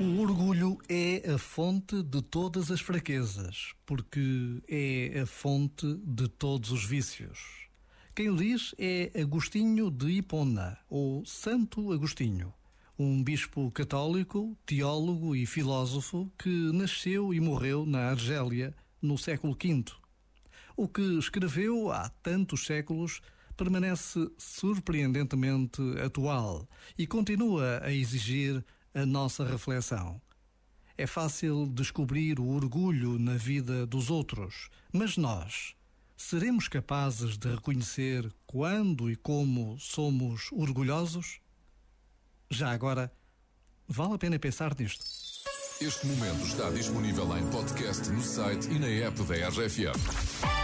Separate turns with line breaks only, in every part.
O orgulho é a fonte de todas as fraquezas, porque é a fonte de todos os vícios. Quem o diz é Agostinho de Hipona, ou Santo Agostinho, um bispo católico, teólogo e filósofo que nasceu e morreu na Argélia no século V. O que escreveu há tantos séculos permanece surpreendentemente atual e continua a exigir a nossa reflexão. É fácil descobrir o orgulho na vida dos outros, mas nós seremos capazes de reconhecer quando e como somos orgulhosos? Já agora, vale a pena pensar nisto.
Este momento está disponível em podcast no site e na app da RFM.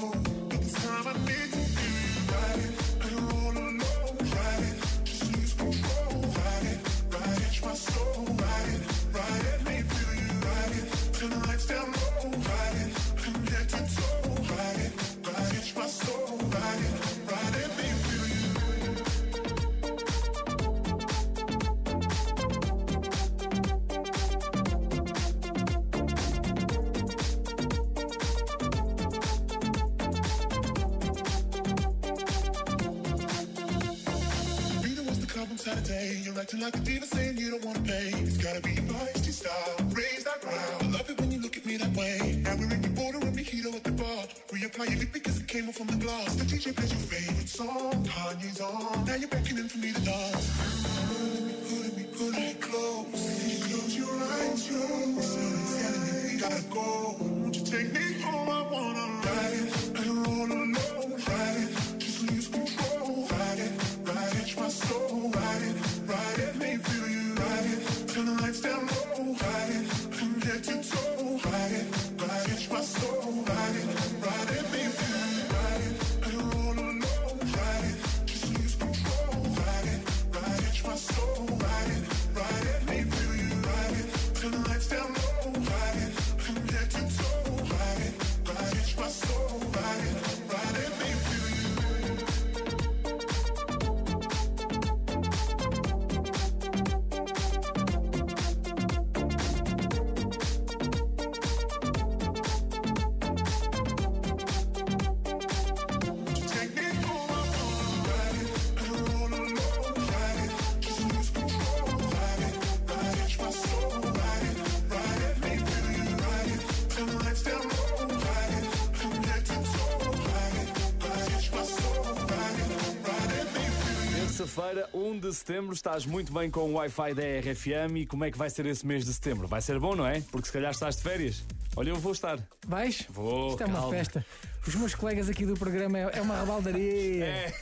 know it's time I need Saturday. You're acting like a diva saying you don't wanna pay. It's gotta be your feisty style. Raise that ground. I love it when you look at me that way. Now we're in your border and mojito at the bar. Reapply your lip because it came off from the glass. The DJ plays your favorite song. Kanye's on. Now you're beckoning for me to dance. Pulling me, pulling me, pulling me close. Close your eyes, your eyes. gotta go. Won't you take me
Terça-feira, 1 de setembro, estás muito bem com o Wi-Fi da RFM e como é que vai ser esse mês de setembro? Vai ser bom, não é? Porque se calhar estás de férias. Olha, eu vou estar.
Vais?
Vou,
Isto é uma
calma.
festa. Os meus colegas aqui do programa é, é uma rabaldaria.
É,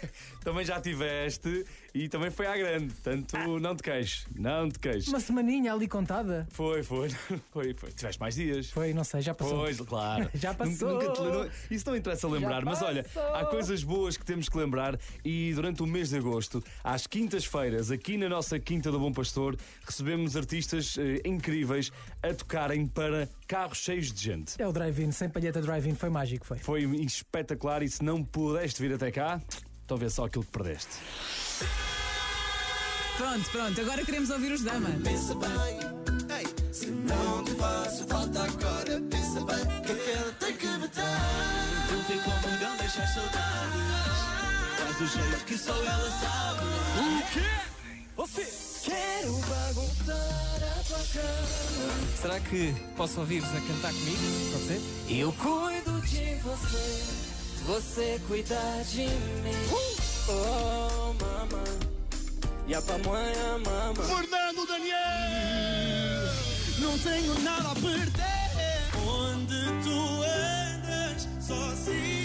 também já tiveste e também foi à grande. Portanto, não te queixes. Não te queixes.
Uma semaninha ali contada.
Foi, foi, foi, foi. Tiveste mais dias.
Foi, não sei, já passou.
Pois, claro.
Já passou.
Nunca te lembro- Isso não interessa lembrar, mas olha, há coisas boas que temos que lembrar e durante o mês de agosto, às quintas-feiras, aqui na nossa Quinta do Bom Pastor, recebemos artistas eh, incríveis a tocarem para carros cheios de gente.
É o drive-in, sem palheta drive-in, foi mágico, foi.
Foi espetacular e se não pudeste vir até cá, então vê só aquilo que perdeste.
Pronto, pronto, agora queremos ouvir os Dama.
Pensa bem, ei, se não te faço falta agora, pensa bem que aquela tem que matar. Eu vi como não deixar saudades, faz do jeito que só ela sabe.
O quê? Você?
Quero bagunçar.
Será que posso ouvir-vos a cantar comigo? Pode ser?
Eu cuido de você, você cuida de mim. Uh! Oh, mamãe e para amanhã, mama.
Fernando Daniel!
Não tenho nada a perder. Onde tu andas, sozinho.